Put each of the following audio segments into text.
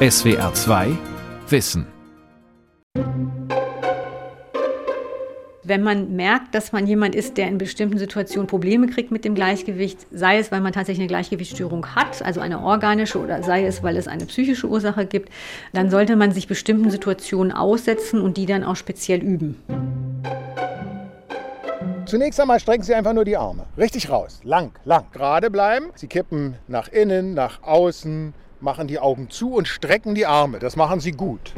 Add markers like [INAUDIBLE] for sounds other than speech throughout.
SWR 2 Wissen wenn man merkt, dass man jemand ist, der in bestimmten Situationen Probleme kriegt mit dem Gleichgewicht, sei es, weil man tatsächlich eine Gleichgewichtsstörung hat, also eine organische, oder sei es, weil es eine psychische Ursache gibt, dann sollte man sich bestimmten Situationen aussetzen und die dann auch speziell üben. Zunächst einmal strecken Sie einfach nur die Arme. Richtig raus. Lang, lang. Gerade bleiben. Sie kippen nach innen, nach außen, machen die Augen zu und strecken die Arme. Das machen Sie gut.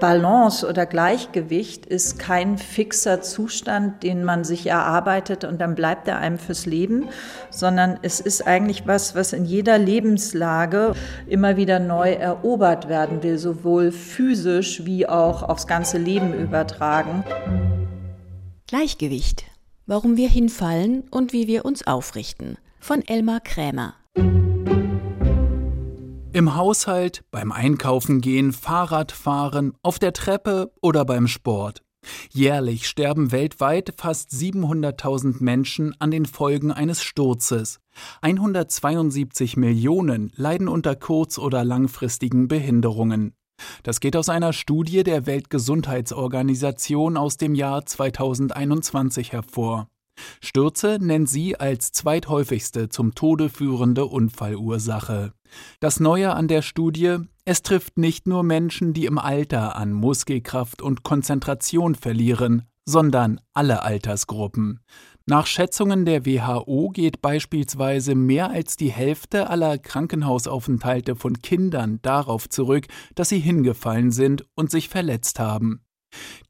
Balance oder Gleichgewicht ist kein fixer Zustand, den man sich erarbeitet und dann bleibt er einem fürs Leben, sondern es ist eigentlich was, was in jeder Lebenslage immer wieder neu erobert werden will, sowohl physisch wie auch aufs ganze Leben übertragen. Gleichgewicht. Warum wir hinfallen und wie wir uns aufrichten. Von Elmar Krämer. Im Haushalt, beim Einkaufen gehen, Fahrradfahren, auf der Treppe oder beim Sport. Jährlich sterben weltweit fast 700.000 Menschen an den Folgen eines Sturzes. 172 Millionen leiden unter kurz- oder langfristigen Behinderungen. Das geht aus einer Studie der Weltgesundheitsorganisation aus dem Jahr 2021 hervor. Stürze nennt sie als zweithäufigste zum Tode führende Unfallursache. Das Neue an der Studie, es trifft nicht nur Menschen, die im Alter an Muskelkraft und Konzentration verlieren, sondern alle Altersgruppen. Nach Schätzungen der WHO geht beispielsweise mehr als die Hälfte aller Krankenhausaufenthalte von Kindern darauf zurück, dass sie hingefallen sind und sich verletzt haben.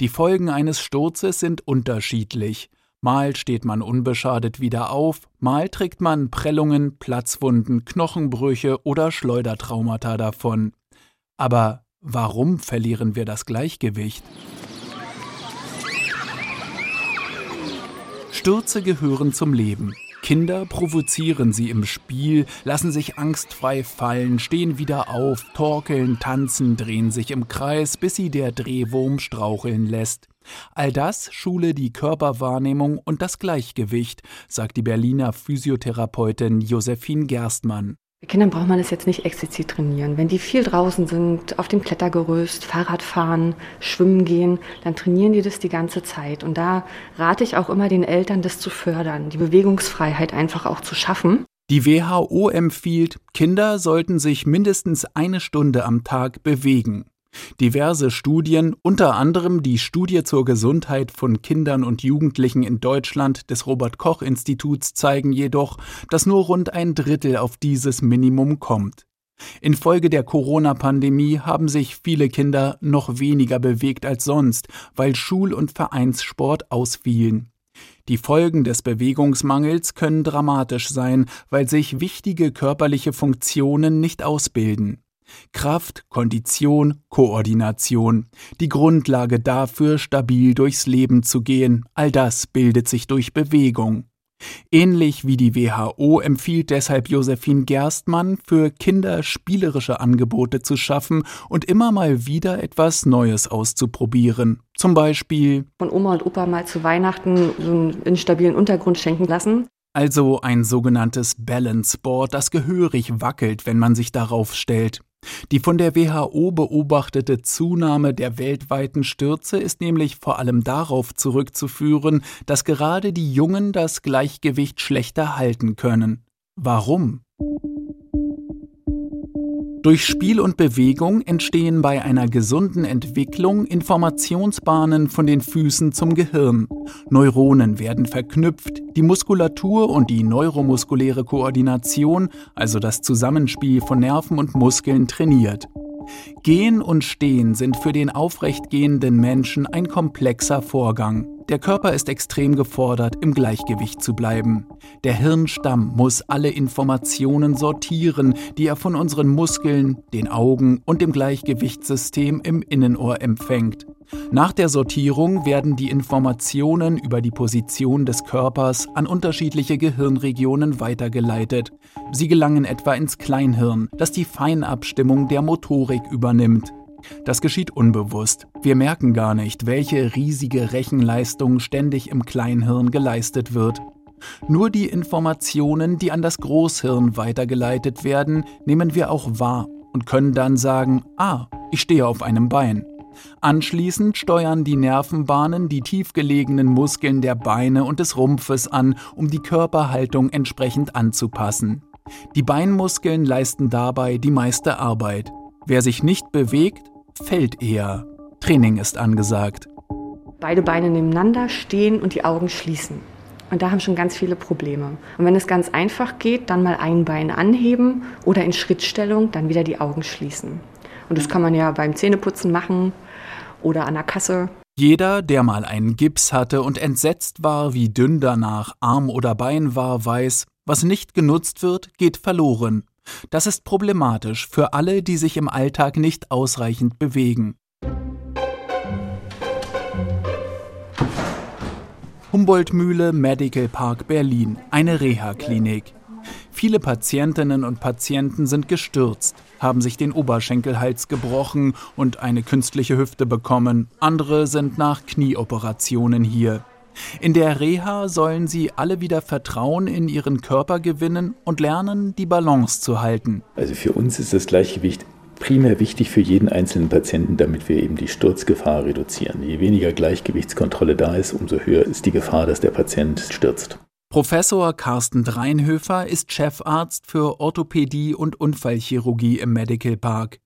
Die Folgen eines Sturzes sind unterschiedlich. Mal steht man unbeschadet wieder auf, mal trägt man Prellungen, Platzwunden, Knochenbrüche oder Schleudertraumata davon. Aber warum verlieren wir das Gleichgewicht? Stürze gehören zum Leben. Kinder provozieren sie im Spiel, lassen sich angstfrei fallen, stehen wieder auf, torkeln, tanzen, drehen sich im Kreis, bis sie der Drehwurm straucheln lässt. All das schule die Körperwahrnehmung und das Gleichgewicht, sagt die Berliner Physiotherapeutin Josephine Gerstmann. Kindern braucht man es jetzt nicht explizit trainieren. Wenn die viel draußen sind, auf dem Klettergerüst, Fahrrad fahren, schwimmen gehen, dann trainieren die das die ganze Zeit. Und da rate ich auch immer den Eltern, das zu fördern, die Bewegungsfreiheit einfach auch zu schaffen. Die WHO empfiehlt, Kinder sollten sich mindestens eine Stunde am Tag bewegen. Diverse Studien, unter anderem die Studie zur Gesundheit von Kindern und Jugendlichen in Deutschland des Robert Koch Instituts zeigen jedoch, dass nur rund ein Drittel auf dieses Minimum kommt. Infolge der Corona-Pandemie haben sich viele Kinder noch weniger bewegt als sonst, weil Schul- und Vereinssport ausfielen. Die Folgen des Bewegungsmangels können dramatisch sein, weil sich wichtige körperliche Funktionen nicht ausbilden. Kraft, Kondition, Koordination. Die Grundlage dafür, stabil durchs Leben zu gehen, all das bildet sich durch Bewegung. Ähnlich wie die WHO empfiehlt deshalb Josephine Gerstmann, für Kinder spielerische Angebote zu schaffen und immer mal wieder etwas Neues auszuprobieren. Zum Beispiel von Oma und Opa mal zu Weihnachten so einen instabilen Untergrund schenken lassen. Also ein sogenanntes Balance Board, das gehörig wackelt, wenn man sich darauf stellt. Die von der WHO beobachtete Zunahme der weltweiten Stürze ist nämlich vor allem darauf zurückzuführen, dass gerade die Jungen das Gleichgewicht schlechter halten können. Warum? Durch Spiel und Bewegung entstehen bei einer gesunden Entwicklung Informationsbahnen von den Füßen zum Gehirn. Neuronen werden verknüpft, die Muskulatur und die neuromuskuläre Koordination, also das Zusammenspiel von Nerven und Muskeln, trainiert. Gehen und Stehen sind für den aufrechtgehenden Menschen ein komplexer Vorgang. Der Körper ist extrem gefordert, im Gleichgewicht zu bleiben. Der Hirnstamm muss alle Informationen sortieren, die er von unseren Muskeln, den Augen und dem Gleichgewichtssystem im Innenohr empfängt. Nach der Sortierung werden die Informationen über die Position des Körpers an unterschiedliche Gehirnregionen weitergeleitet. Sie gelangen etwa ins Kleinhirn, das die Feinabstimmung der Motorik übernimmt. Das geschieht unbewusst. Wir merken gar nicht, welche riesige Rechenleistung ständig im Kleinhirn geleistet wird. Nur die Informationen, die an das Großhirn weitergeleitet werden, nehmen wir auch wahr und können dann sagen, ah, ich stehe auf einem Bein. Anschließend steuern die Nervenbahnen die tiefgelegenen Muskeln der Beine und des Rumpfes an, um die Körperhaltung entsprechend anzupassen. Die Beinmuskeln leisten dabei die meiste Arbeit. Wer sich nicht bewegt, fällt eher. Training ist angesagt. Beide Beine nebeneinander stehen und die Augen schließen. Und da haben schon ganz viele Probleme. Und wenn es ganz einfach geht, dann mal ein Bein anheben oder in Schrittstellung dann wieder die Augen schließen. Und das kann man ja beim Zähneputzen machen oder an der Kasse. Jeder, der mal einen Gips hatte und entsetzt war, wie dünn danach Arm oder Bein war, weiß, was nicht genutzt wird, geht verloren. Das ist problematisch für alle, die sich im Alltag nicht ausreichend bewegen. Humboldt-Mühle Medical Park Berlin, eine Reha-Klinik. Viele Patientinnen und Patienten sind gestürzt, haben sich den Oberschenkelhals gebrochen und eine künstliche Hüfte bekommen. Andere sind nach Knieoperationen hier. In der Reha sollen sie alle wieder Vertrauen in ihren Körper gewinnen und lernen, die Balance zu halten. Also für uns ist das Gleichgewicht primär wichtig für jeden einzelnen Patienten, damit wir eben die Sturzgefahr reduzieren. Je weniger Gleichgewichtskontrolle da ist, umso höher ist die Gefahr, dass der Patient stürzt. Professor Carsten Dreinhöfer ist Chefarzt für Orthopädie und Unfallchirurgie im Medical Park.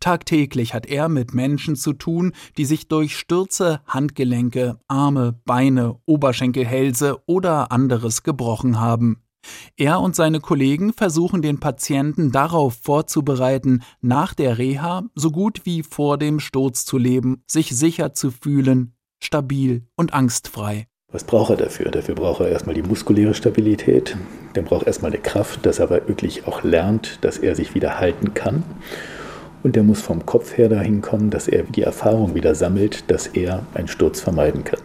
Tagtäglich hat er mit Menschen zu tun, die sich durch Stürze Handgelenke, Arme, Beine, Oberschenkelhälse oder anderes gebrochen haben. Er und seine Kollegen versuchen den Patienten darauf vorzubereiten, nach der Reha so gut wie vor dem Sturz zu leben, sich sicher zu fühlen, stabil und angstfrei. Was braucht er dafür? Dafür braucht er erstmal die muskuläre Stabilität, der braucht erstmal eine Kraft, dass er aber wirklich auch lernt, dass er sich wieder halten kann. Und der muss vom Kopf her dahin kommen, dass er die Erfahrung wieder sammelt, dass er einen Sturz vermeiden kann.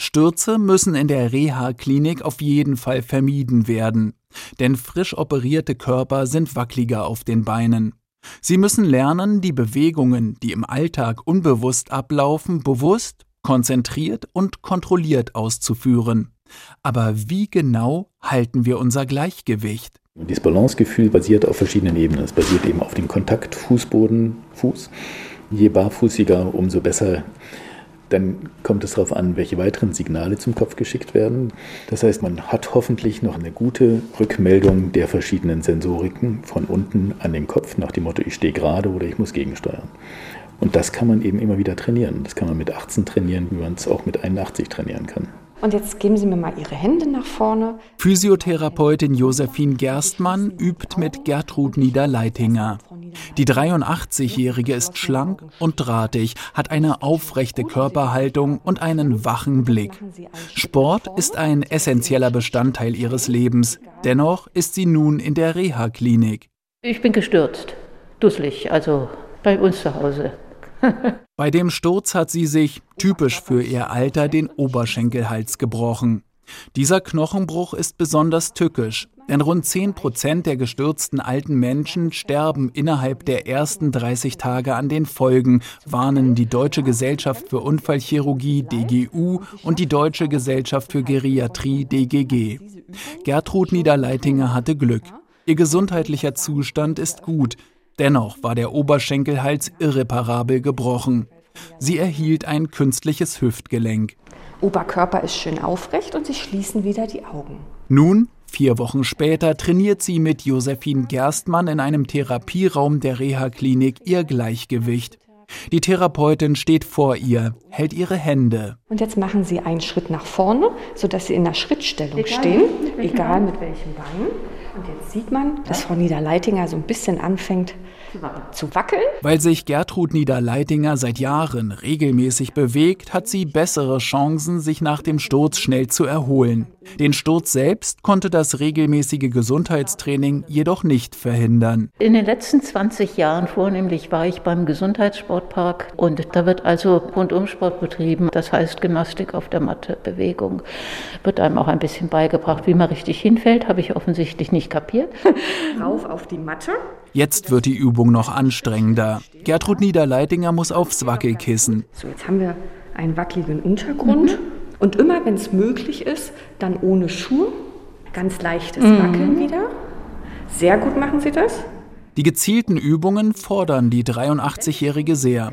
Stürze müssen in der Reha-Klinik auf jeden Fall vermieden werden, denn frisch operierte Körper sind wackeliger auf den Beinen. Sie müssen lernen, die Bewegungen, die im Alltag unbewusst ablaufen, bewusst, konzentriert und kontrolliert auszuführen. Aber wie genau halten wir unser Gleichgewicht? Dieses Balancegefühl basiert auf verschiedenen Ebenen. Es basiert eben auf dem Kontakt Fußboden, Fuß. Je barfußiger, umso besser. Dann kommt es darauf an, welche weiteren Signale zum Kopf geschickt werden. Das heißt, man hat hoffentlich noch eine gute Rückmeldung der verschiedenen Sensoriken von unten an den Kopf, nach dem Motto, ich stehe gerade oder ich muss gegensteuern. Und das kann man eben immer wieder trainieren. Das kann man mit 18 trainieren, wie man es auch mit 81 trainieren kann. Und jetzt geben Sie mir mal Ihre Hände nach vorne. Physiotherapeutin Josephine Gerstmann übt mit Gertrud Niederleitinger. Die 83-Jährige ist schlank und drahtig, hat eine aufrechte Körperhaltung und einen wachen Blick. Sport ist ein essentieller Bestandteil ihres Lebens. Dennoch ist sie nun in der Reha-Klinik. Ich bin gestürzt, dusselig, also bei uns zu Hause. [LAUGHS] Bei dem Sturz hat sie sich, typisch für ihr Alter, den Oberschenkelhals gebrochen. Dieser Knochenbruch ist besonders tückisch, denn rund 10 Prozent der gestürzten alten Menschen sterben innerhalb der ersten 30 Tage an den Folgen, warnen die Deutsche Gesellschaft für Unfallchirurgie DGU und die Deutsche Gesellschaft für Geriatrie DGG. Gertrud Niederleitinger hatte Glück. Ihr gesundheitlicher Zustand ist gut, Dennoch war der Oberschenkelhals irreparabel gebrochen. Sie erhielt ein künstliches Hüftgelenk. Oberkörper ist schön aufrecht und sie schließen wieder die Augen. Nun, vier Wochen später, trainiert sie mit Josephine Gerstmann in einem Therapieraum der Reha-Klinik ihr Gleichgewicht. Die Therapeutin steht vor ihr, hält ihre Hände. Und jetzt machen Sie einen Schritt nach vorne, sodass Sie in der Schrittstellung egal, stehen, mit egal mit welchem Bein. Und jetzt sieht man, dass Frau Niederleitinger so ein bisschen anfängt zu wackeln. Weil sich Gertrud Niederleitinger seit Jahren regelmäßig bewegt, hat sie bessere Chancen, sich nach dem Sturz schnell zu erholen. Den Sturz selbst konnte das regelmäßige Gesundheitstraining jedoch nicht verhindern. In den letzten 20 Jahren vornehmlich war ich beim Gesundheitssportpark und da wird also Rundumsport betrieben. Das heißt Gymnastik auf der Matte, Bewegung. Wird einem auch ein bisschen beigebracht, wie man richtig hinfällt, habe ich offensichtlich nicht kapiert. [LAUGHS] Rauf auf die Matte. Jetzt wird die Übung noch anstrengender. Gertrud Niederleitinger muss aufs Wackelkissen. So, jetzt haben wir einen wackeligen Untergrund. Mhm. Und immer, wenn es möglich ist, dann ohne Schuhe Ganz leichtes mhm. Wackeln wieder. Sehr gut machen Sie das. Die gezielten Übungen fordern die 83-Jährige sehr.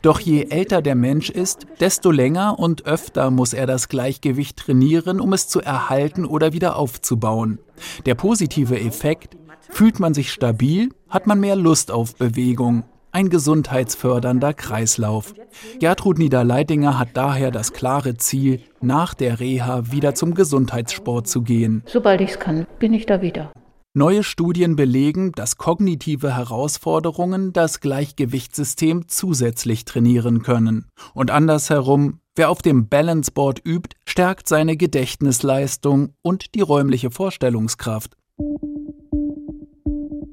Doch je älter der Mensch ist, desto länger und öfter muss er das Gleichgewicht trainieren, um es zu erhalten oder wieder aufzubauen. Der positive Effekt, fühlt man sich stabil, hat man mehr Lust auf Bewegung. Ein gesundheitsfördernder Kreislauf. Gertrud Niederleidinger hat daher das klare Ziel, nach der Reha wieder zum Gesundheitssport zu gehen. Sobald ich es kann, bin ich da wieder. Neue Studien belegen, dass kognitive Herausforderungen das Gleichgewichtssystem zusätzlich trainieren können. Und andersherum, wer auf dem Balanceboard übt, stärkt seine Gedächtnisleistung und die räumliche Vorstellungskraft.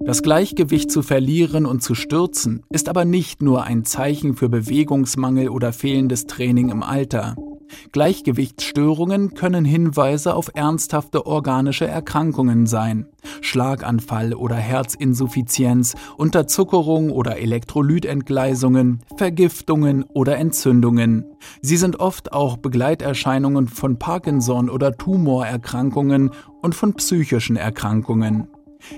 Das Gleichgewicht zu verlieren und zu stürzen ist aber nicht nur ein Zeichen für Bewegungsmangel oder fehlendes Training im Alter. Gleichgewichtsstörungen können Hinweise auf ernsthafte organische Erkrankungen sein. Schlaganfall oder Herzinsuffizienz, Unterzuckerung oder Elektrolytentgleisungen, Vergiftungen oder Entzündungen. Sie sind oft auch Begleiterscheinungen von Parkinson oder Tumorerkrankungen und von psychischen Erkrankungen.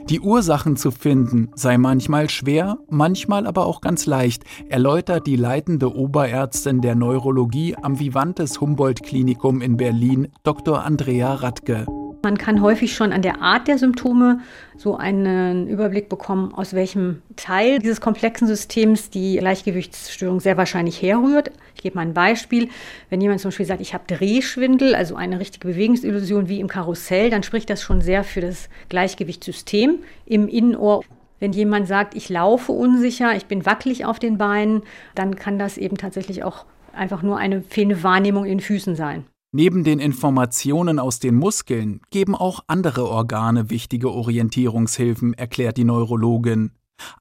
Die Ursachen zu finden sei manchmal schwer, manchmal aber auch ganz leicht, erläutert die leitende Oberärztin der Neurologie am Vivantes Humboldt Klinikum in Berlin, Dr. Andrea Radke. Man kann häufig schon an der Art der Symptome so einen Überblick bekommen, aus welchem Teil dieses komplexen Systems die Gleichgewichtsstörung sehr wahrscheinlich herrührt. Ich gebe mal ein Beispiel. Wenn jemand zum Beispiel sagt, ich habe Drehschwindel, also eine richtige Bewegungsillusion wie im Karussell, dann spricht das schon sehr für das Gleichgewichtssystem im Innenohr. Wenn jemand sagt, ich laufe unsicher, ich bin wackelig auf den Beinen, dann kann das eben tatsächlich auch einfach nur eine fehlende Wahrnehmung in den Füßen sein. Neben den Informationen aus den Muskeln geben auch andere Organe wichtige Orientierungshilfen, erklärt die Neurologin.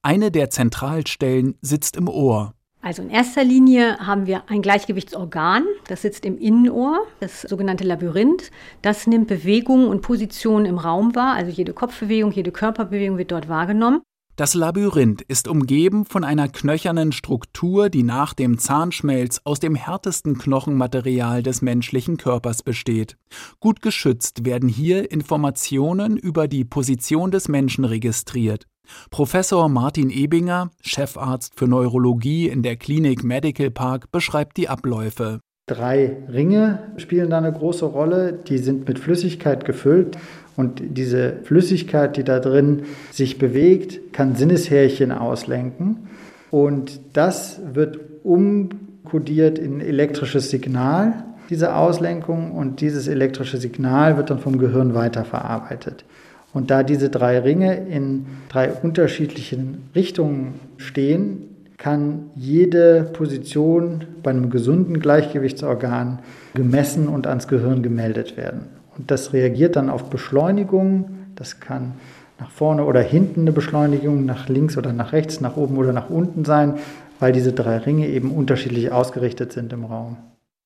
Eine der Zentralstellen sitzt im Ohr. Also in erster Linie haben wir ein Gleichgewichtsorgan, das sitzt im Innenohr, das sogenannte Labyrinth. Das nimmt Bewegungen und Positionen im Raum wahr, also jede Kopfbewegung, jede Körperbewegung wird dort wahrgenommen. Das Labyrinth ist umgeben von einer knöchernen Struktur, die nach dem Zahnschmelz aus dem härtesten Knochenmaterial des menschlichen Körpers besteht. Gut geschützt werden hier Informationen über die Position des Menschen registriert. Professor Martin Ebinger, Chefarzt für Neurologie in der Klinik Medical Park, beschreibt die Abläufe. Drei Ringe spielen da eine große Rolle. Die sind mit Flüssigkeit gefüllt. Und diese Flüssigkeit, die da drin sich bewegt, kann Sinneshärchen auslenken. Und das wird umkodiert in elektrisches Signal, diese Auslenkung. Und dieses elektrische Signal wird dann vom Gehirn weiterverarbeitet. Und da diese drei Ringe in drei unterschiedlichen Richtungen stehen, kann jede Position bei einem gesunden Gleichgewichtsorgan gemessen und ans Gehirn gemeldet werden. Und das reagiert dann auf Beschleunigung. Das kann nach vorne oder hinten eine Beschleunigung, nach links oder nach rechts, nach oben oder nach unten sein, weil diese drei Ringe eben unterschiedlich ausgerichtet sind im Raum.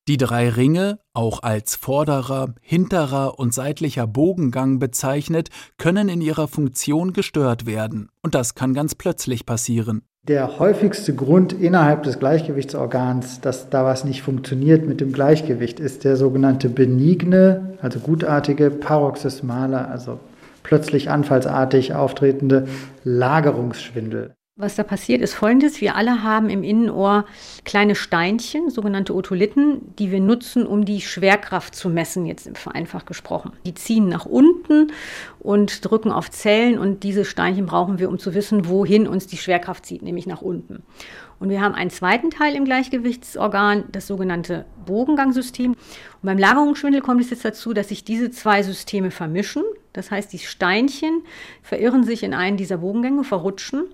Die drei Ringe, auch als vorderer, hinterer und seitlicher Bogengang bezeichnet, können in ihrer Funktion gestört werden. Und das kann ganz plötzlich passieren. Der häufigste Grund innerhalb des Gleichgewichtsorgans, dass da was nicht funktioniert mit dem Gleichgewicht, ist der sogenannte benigne, also gutartige, paroxysmale, also plötzlich anfallsartig auftretende Lagerungsschwindel. Was da passiert, ist folgendes. Wir alle haben im Innenohr kleine Steinchen, sogenannte Otolithen, die wir nutzen, um die Schwerkraft zu messen, jetzt vereinfacht gesprochen. Die ziehen nach unten und drücken auf Zellen und diese Steinchen brauchen wir, um zu wissen, wohin uns die Schwerkraft zieht, nämlich nach unten. Und wir haben einen zweiten Teil im Gleichgewichtsorgan, das sogenannte Bogengangsystem. Und beim Lagerungsschwindel kommt es jetzt dazu, dass sich diese zwei Systeme vermischen. Das heißt, die Steinchen verirren sich in einen dieser Bogengänge, verrutschen.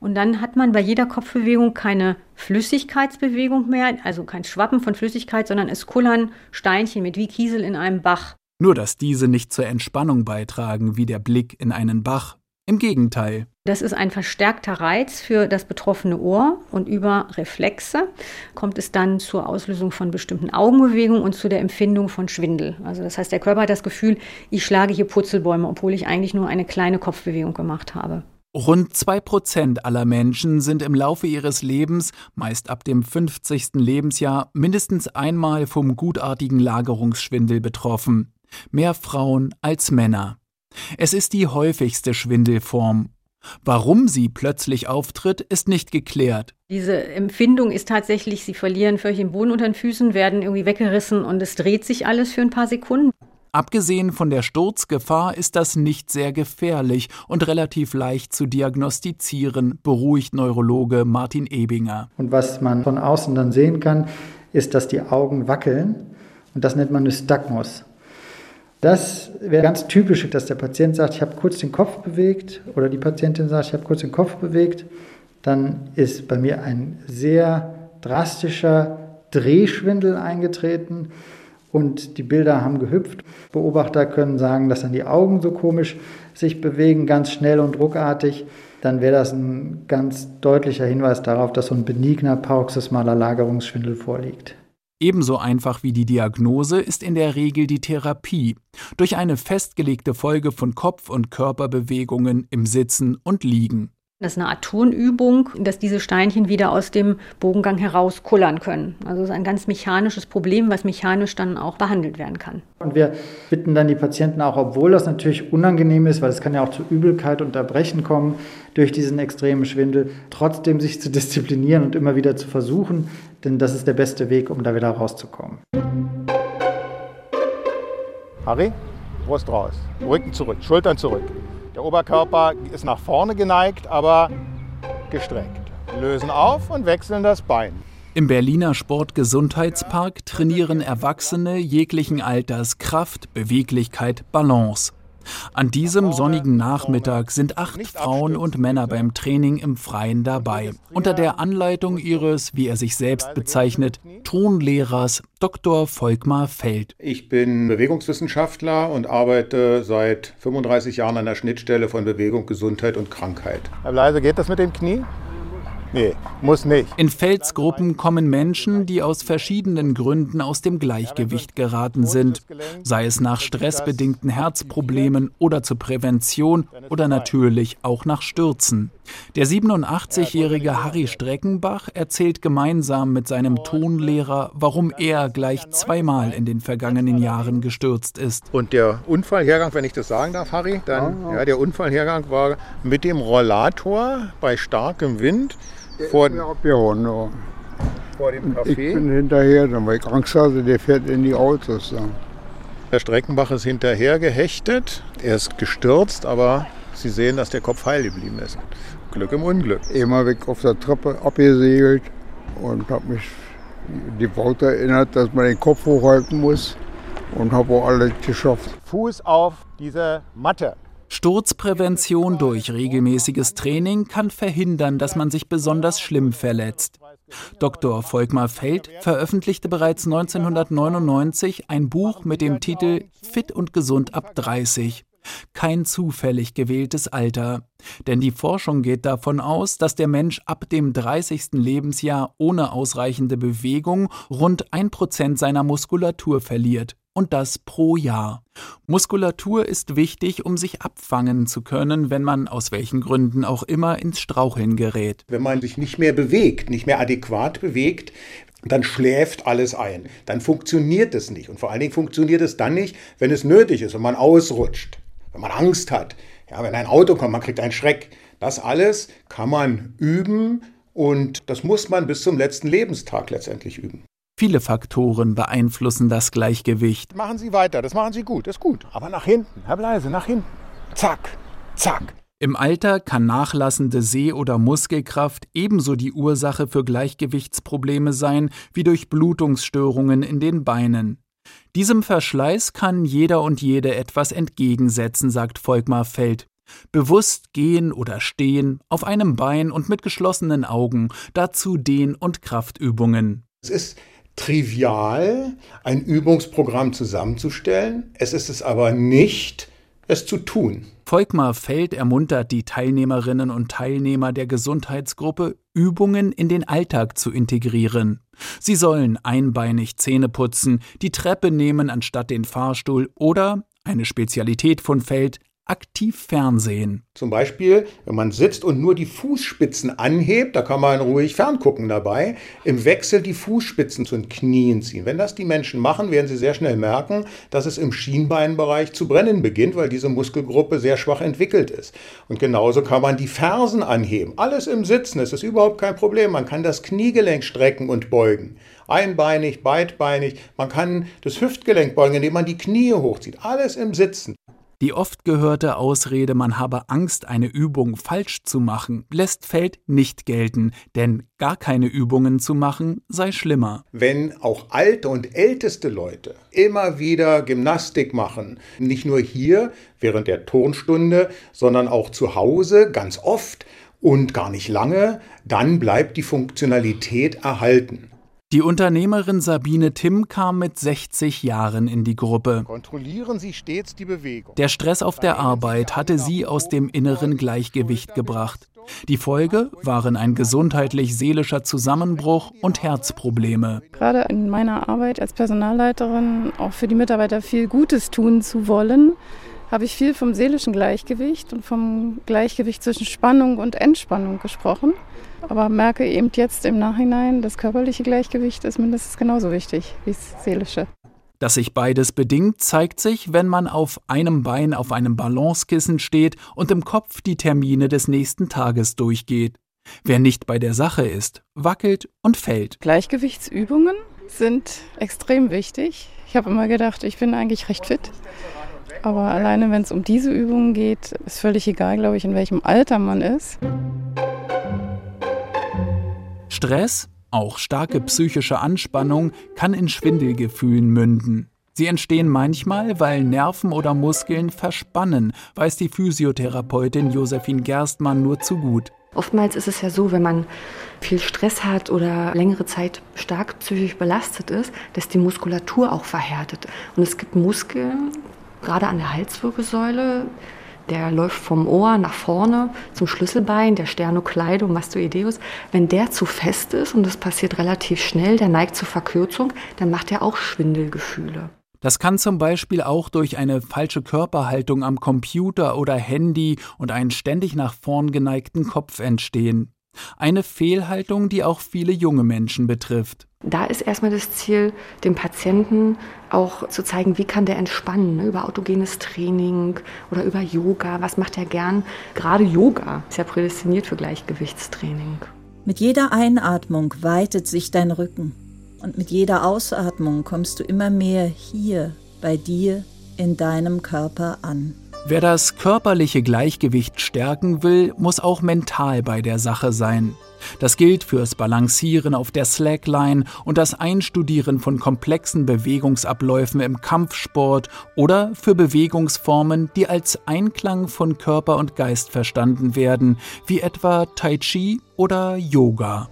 Und dann hat man bei jeder Kopfbewegung keine Flüssigkeitsbewegung mehr, also kein Schwappen von Flüssigkeit, sondern es kullern Steinchen mit wie Kiesel in einem Bach. Nur dass diese nicht zur Entspannung beitragen wie der Blick in einen Bach. Im Gegenteil. Das ist ein verstärkter Reiz für das betroffene Ohr und über Reflexe kommt es dann zur Auslösung von bestimmten Augenbewegungen und zu der Empfindung von Schwindel. Also das heißt, der Körper hat das Gefühl, ich schlage hier Purzelbäume, obwohl ich eigentlich nur eine kleine Kopfbewegung gemacht habe. Rund zwei Prozent aller Menschen sind im Laufe ihres Lebens, meist ab dem 50. Lebensjahr, mindestens einmal vom gutartigen Lagerungsschwindel betroffen. Mehr Frauen als Männer. Es ist die häufigste Schwindelform. Warum sie plötzlich auftritt, ist nicht geklärt. Diese Empfindung ist tatsächlich, sie verlieren völlig den Boden unter den Füßen, werden irgendwie weggerissen und es dreht sich alles für ein paar Sekunden. Abgesehen von der Sturzgefahr ist das nicht sehr gefährlich und relativ leicht zu diagnostizieren, beruhigt Neurologe Martin Ebinger. Und was man von außen dann sehen kann, ist, dass die Augen wackeln und das nennt man Nystagmus. Das wäre ganz typisch, dass der Patient sagt, ich habe kurz den Kopf bewegt oder die Patientin sagt, ich habe kurz den Kopf bewegt. Dann ist bei mir ein sehr drastischer Drehschwindel eingetreten und die Bilder haben gehüpft. Beobachter können sagen, dass dann die Augen so komisch sich bewegen, ganz schnell und ruckartig. Dann wäre das ein ganz deutlicher Hinweis darauf, dass so ein benigner paroxysmaler Lagerungsschwindel vorliegt. Ebenso einfach wie die Diagnose ist in der Regel die Therapie durch eine festgelegte Folge von Kopf- und Körperbewegungen im Sitzen und Liegen. Das ist eine Art Turnübung, dass diese Steinchen wieder aus dem Bogengang herauskullern können. Also es ist ein ganz mechanisches Problem, was mechanisch dann auch behandelt werden kann. Und wir bitten dann die Patienten auch, obwohl das natürlich unangenehm ist, weil es kann ja auch zu Übelkeit und Erbrechen kommen durch diesen extremen Schwindel, trotzdem sich zu disziplinieren und immer wieder zu versuchen, denn das ist der beste Weg, um da wieder rauszukommen. Harry, Brust raus, Rücken zurück, Schultern zurück. Der Oberkörper ist nach vorne geneigt, aber gestreckt. Lösen auf und wechseln das Bein. Im Berliner Sportgesundheitspark trainieren Erwachsene jeglichen Alters Kraft, Beweglichkeit, Balance. An diesem sonnigen Nachmittag sind acht Frauen und Männer beim Training im Freien dabei, unter der Anleitung ihres, wie er sich selbst bezeichnet, Tonlehrers Dr. Volkmar Feld. Ich bin Bewegungswissenschaftler und arbeite seit 35 Jahren an der Schnittstelle von Bewegung, Gesundheit und Krankheit. Herr Bleise, geht das mit dem Knie? Nee, muss nicht. In Felsgruppen kommen Menschen, die aus verschiedenen Gründen aus dem Gleichgewicht geraten sind, sei es nach stressbedingten Herzproblemen oder zur Prävention oder natürlich auch nach Stürzen. Der 87-jährige Harry Streckenbach erzählt gemeinsam mit seinem Tonlehrer, warum er gleich zweimal in den vergangenen Jahren gestürzt ist. Und der Unfallhergang, wenn ich das sagen darf, Harry, dann ja, der Unfallhergang war mit dem Rollator bei starkem Wind vor, ja, abgehauen, ja. vor dem Café. Ich bin hinterher, dann weil ich Angst hatte, der fährt in die Autos. Dann. Der Streckenbach ist hinterher gehechtet. Er ist gestürzt, aber Sie sehen, dass der Kopf heil geblieben ist. Glück im Unglück. Immer weg auf der Treppe abgesegelt und habe mich die Worte erinnert, dass man den Kopf hochhalten muss und habe auch alles geschafft. Fuß auf diese Matte. Sturzprävention durch regelmäßiges Training kann verhindern, dass man sich besonders schlimm verletzt. Dr. Volkmar Feld veröffentlichte bereits 1999 ein Buch mit dem Titel Fit und gesund ab 30. Kein zufällig gewähltes Alter. Denn die Forschung geht davon aus, dass der Mensch ab dem 30. Lebensjahr ohne ausreichende Bewegung rund ein Prozent seiner Muskulatur verliert. Und das pro Jahr. Muskulatur ist wichtig, um sich abfangen zu können, wenn man aus welchen Gründen auch immer ins Straucheln gerät. Wenn man sich nicht mehr bewegt, nicht mehr adäquat bewegt, dann schläft alles ein. Dann funktioniert es nicht. Und vor allen Dingen funktioniert es dann nicht, wenn es nötig ist und man ausrutscht wenn man Angst hat, ja, wenn ein Auto kommt, man kriegt einen Schreck. Das alles kann man üben und das muss man bis zum letzten Lebenstag letztendlich üben. Viele Faktoren beeinflussen das Gleichgewicht. Machen Sie weiter, das machen Sie gut, das ist gut. Aber nach hinten, Herr Bleise, nach hinten. Zack, zack. Im Alter kann nachlassende Seh- oder Muskelkraft ebenso die Ursache für Gleichgewichtsprobleme sein wie durch Blutungsstörungen in den Beinen. Diesem Verschleiß kann jeder und jede etwas entgegensetzen, sagt Volkmar Feld. Bewusst gehen oder stehen, auf einem Bein und mit geschlossenen Augen, dazu Dehn- und Kraftübungen. Es ist trivial, ein Übungsprogramm zusammenzustellen, es ist es aber nicht, es zu tun. Volkmar Feld ermuntert die Teilnehmerinnen und Teilnehmer der Gesundheitsgruppe, Übungen in den Alltag zu integrieren. Sie sollen einbeinig Zähne putzen, die Treppe nehmen anstatt den Fahrstuhl oder, eine Spezialität von Feld, aktiv Fernsehen. Zum Beispiel, wenn man sitzt und nur die Fußspitzen anhebt, da kann man ruhig ferngucken dabei, im Wechsel die Fußspitzen zu den Knien ziehen. Wenn das die Menschen machen, werden sie sehr schnell merken, dass es im Schienbeinbereich zu brennen beginnt, weil diese Muskelgruppe sehr schwach entwickelt ist. Und genauso kann man die Fersen anheben. Alles im Sitzen, es ist überhaupt kein Problem. Man kann das Kniegelenk strecken und beugen. Einbeinig, beidbeinig. Man kann das Hüftgelenk beugen, indem man die Knie hochzieht. Alles im Sitzen. Die oft gehörte Ausrede, man habe Angst, eine Übung falsch zu machen, lässt Feld nicht gelten, denn gar keine Übungen zu machen sei schlimmer. Wenn auch alte und älteste Leute immer wieder Gymnastik machen, nicht nur hier während der Turnstunde, sondern auch zu Hause ganz oft und gar nicht lange, dann bleibt die Funktionalität erhalten. Die Unternehmerin Sabine Timm kam mit 60 Jahren in die Gruppe. Kontrollieren Sie stets die Bewegung. Der Stress auf der Arbeit hatte sie aus dem inneren Gleichgewicht gebracht. Die Folge waren ein gesundheitlich-seelischer Zusammenbruch und Herzprobleme. Gerade in meiner Arbeit als Personalleiterin auch für die Mitarbeiter viel Gutes tun zu wollen, habe ich viel vom seelischen Gleichgewicht und vom Gleichgewicht zwischen Spannung und Entspannung gesprochen. Aber merke eben jetzt im Nachhinein, das körperliche Gleichgewicht ist mindestens genauso wichtig wie das seelische. Dass sich beides bedingt, zeigt sich, wenn man auf einem Bein auf einem Balancekissen steht und im Kopf die Termine des nächsten Tages durchgeht. Wer nicht bei der Sache ist, wackelt und fällt. Gleichgewichtsübungen sind extrem wichtig. Ich habe immer gedacht, ich bin eigentlich recht fit. Aber alleine, wenn es um diese Übungen geht, ist völlig egal, glaube ich, in welchem Alter man ist. Stress, auch starke psychische Anspannung, kann in Schwindelgefühlen münden. Sie entstehen manchmal, weil Nerven oder Muskeln verspannen, weiß die Physiotherapeutin Josephine Gerstmann nur zu gut. Oftmals ist es ja so, wenn man viel Stress hat oder längere Zeit stark psychisch belastet ist, dass die Muskulatur auch verhärtet. Und es gibt Muskeln, gerade an der Halswirbelsäule. Der läuft vom Ohr nach vorne zum Schlüsselbein, der Sternocleido mastoideus. Wenn der zu fest ist, und das passiert relativ schnell, der neigt zur Verkürzung, dann macht er auch Schwindelgefühle. Das kann zum Beispiel auch durch eine falsche Körperhaltung am Computer oder Handy und einen ständig nach vorn geneigten Kopf entstehen. Eine Fehlhaltung, die auch viele junge Menschen betrifft. Da ist erstmal das Ziel, dem Patienten auch zu zeigen, wie kann der entspannen, ne? über autogenes Training oder über Yoga. Was macht er gern? Gerade Yoga ist ja prädestiniert für Gleichgewichtstraining. Mit jeder Einatmung weitet sich dein Rücken und mit jeder Ausatmung kommst du immer mehr hier bei dir in deinem Körper an. Wer das körperliche Gleichgewicht stärken will, muss auch mental bei der Sache sein. Das gilt fürs Balancieren auf der Slackline und das Einstudieren von komplexen Bewegungsabläufen im Kampfsport oder für Bewegungsformen, die als Einklang von Körper und Geist verstanden werden, wie etwa Tai Chi oder Yoga.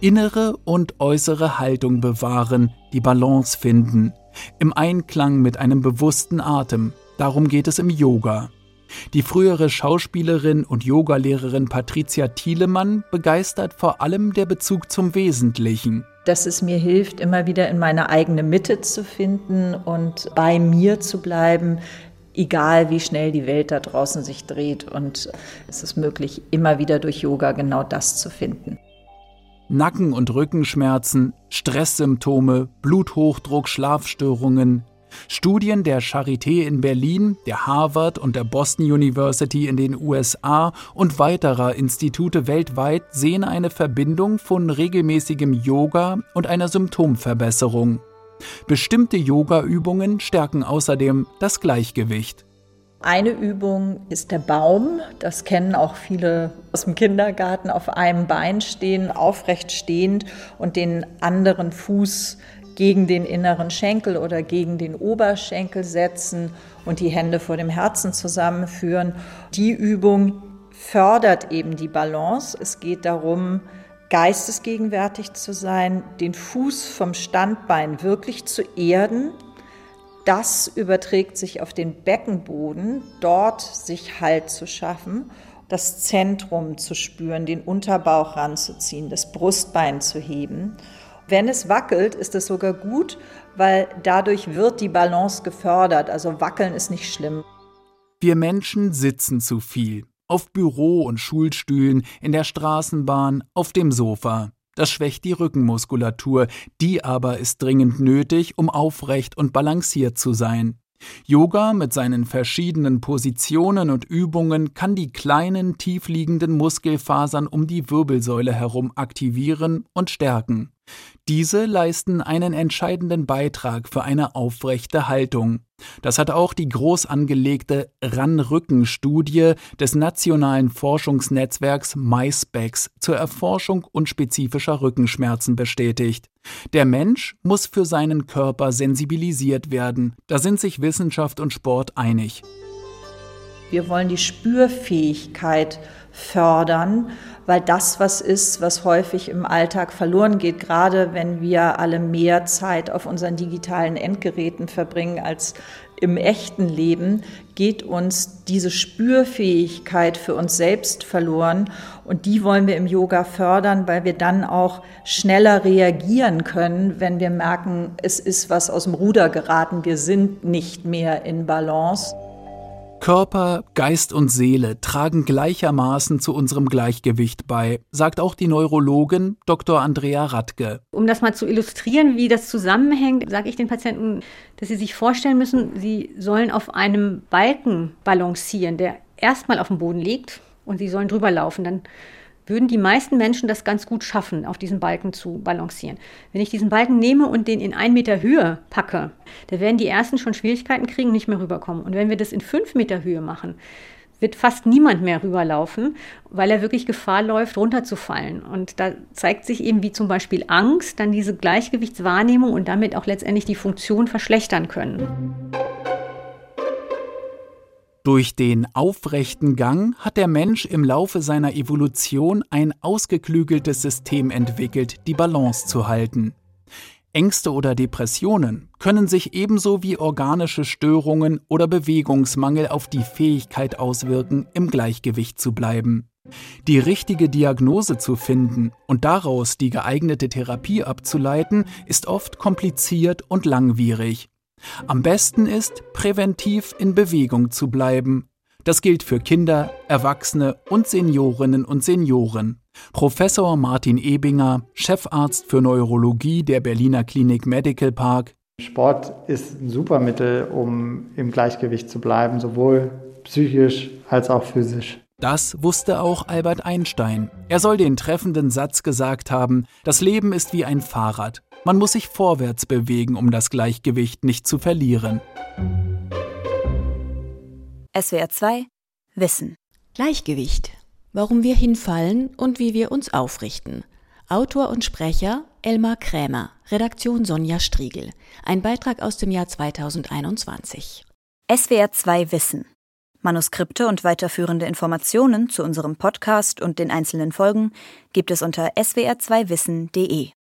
Innere und äußere Haltung bewahren, die Balance finden, im Einklang mit einem bewussten Atem. Darum geht es im Yoga. Die frühere Schauspielerin und Yogalehrerin Patricia Thielemann begeistert vor allem der Bezug zum Wesentlichen. Dass es mir hilft, immer wieder in meine eigene Mitte zu finden und bei mir zu bleiben, egal wie schnell die Welt da draußen sich dreht. Und es ist möglich, immer wieder durch Yoga genau das zu finden. Nacken- und Rückenschmerzen, Stresssymptome, Bluthochdruck, Schlafstörungen, Studien der Charité in Berlin, der Harvard und der Boston University in den USA und weiterer Institute weltweit sehen eine Verbindung von regelmäßigem Yoga und einer Symptomverbesserung. Bestimmte Yogaübungen stärken außerdem das Gleichgewicht. Eine Übung ist der Baum. Das kennen auch viele aus dem Kindergarten. Auf einem Bein stehen, aufrecht stehend und den anderen Fuß gegen den inneren Schenkel oder gegen den Oberschenkel setzen und die Hände vor dem Herzen zusammenführen. Die Übung fördert eben die Balance. Es geht darum, geistesgegenwärtig zu sein, den Fuß vom Standbein wirklich zu erden. Das überträgt sich auf den Beckenboden, dort sich Halt zu schaffen, das Zentrum zu spüren, den Unterbauch ranzuziehen, das Brustbein zu heben Wenn es wackelt, ist es sogar gut, weil dadurch wird die Balance gefördert. Also wackeln ist nicht schlimm. Wir Menschen sitzen zu viel. Auf Büro- und Schulstühlen, in der Straßenbahn, auf dem Sofa. Das schwächt die Rückenmuskulatur, die aber ist dringend nötig, um aufrecht und balanciert zu sein. Yoga mit seinen verschiedenen Positionen und Übungen kann die kleinen, tiefliegenden Muskelfasern um die Wirbelsäule herum aktivieren und stärken. Diese leisten einen entscheidenden Beitrag für eine aufrechte Haltung. Das hat auch die groß angelegte RAN-Rücken-Studie des nationalen Forschungsnetzwerks MySpecs zur Erforschung unspezifischer Rückenschmerzen bestätigt. Der Mensch muss für seinen Körper sensibilisiert werden. Da sind sich Wissenschaft und Sport einig. Wir wollen die Spürfähigkeit fördern, weil das was ist, was häufig im Alltag verloren geht, gerade wenn wir alle mehr Zeit auf unseren digitalen Endgeräten verbringen als im echten Leben, geht uns diese Spürfähigkeit für uns selbst verloren. Und die wollen wir im Yoga fördern, weil wir dann auch schneller reagieren können, wenn wir merken, es ist was aus dem Ruder geraten, wir sind nicht mehr in Balance. Körper, Geist und Seele tragen gleichermaßen zu unserem Gleichgewicht bei, sagt auch die Neurologin Dr. Andrea Radke. Um das mal zu illustrieren, wie das zusammenhängt, sage ich den Patienten, dass sie sich vorstellen müssen, sie sollen auf einem Balken balancieren, der erstmal auf dem Boden liegt und sie sollen drüber laufen. Dann würden die meisten Menschen das ganz gut schaffen, auf diesen Balken zu balancieren. Wenn ich diesen Balken nehme und den in ein Meter Höhe packe, da werden die ersten schon Schwierigkeiten kriegen, nicht mehr rüberkommen. Und wenn wir das in fünf Meter Höhe machen, wird fast niemand mehr rüberlaufen, weil er wirklich Gefahr läuft, runterzufallen. Und da zeigt sich eben, wie zum Beispiel Angst dann diese Gleichgewichtswahrnehmung und damit auch letztendlich die Funktion verschlechtern können. Durch den aufrechten Gang hat der Mensch im Laufe seiner Evolution ein ausgeklügeltes System entwickelt, die Balance zu halten. Ängste oder Depressionen können sich ebenso wie organische Störungen oder Bewegungsmangel auf die Fähigkeit auswirken, im Gleichgewicht zu bleiben. Die richtige Diagnose zu finden und daraus die geeignete Therapie abzuleiten, ist oft kompliziert und langwierig. Am besten ist, präventiv in Bewegung zu bleiben. Das gilt für Kinder, Erwachsene und Seniorinnen und Senioren. Professor Martin Ebinger, Chefarzt für Neurologie der Berliner Klinik Medical Park. Sport ist ein super Mittel, um im Gleichgewicht zu bleiben, sowohl psychisch als auch physisch. Das wusste auch Albert Einstein. Er soll den treffenden Satz gesagt haben, das Leben ist wie ein Fahrrad. Man muss sich vorwärts bewegen, um das Gleichgewicht nicht zu verlieren. SWR 2 Wissen. Gleichgewicht. Warum wir hinfallen und wie wir uns aufrichten. Autor und Sprecher Elmar Krämer. Redaktion Sonja Striegel. Ein Beitrag aus dem Jahr 2021. SWR 2 Wissen. Manuskripte und weiterführende Informationen zu unserem Podcast und den einzelnen Folgen gibt es unter swr2wissen.de.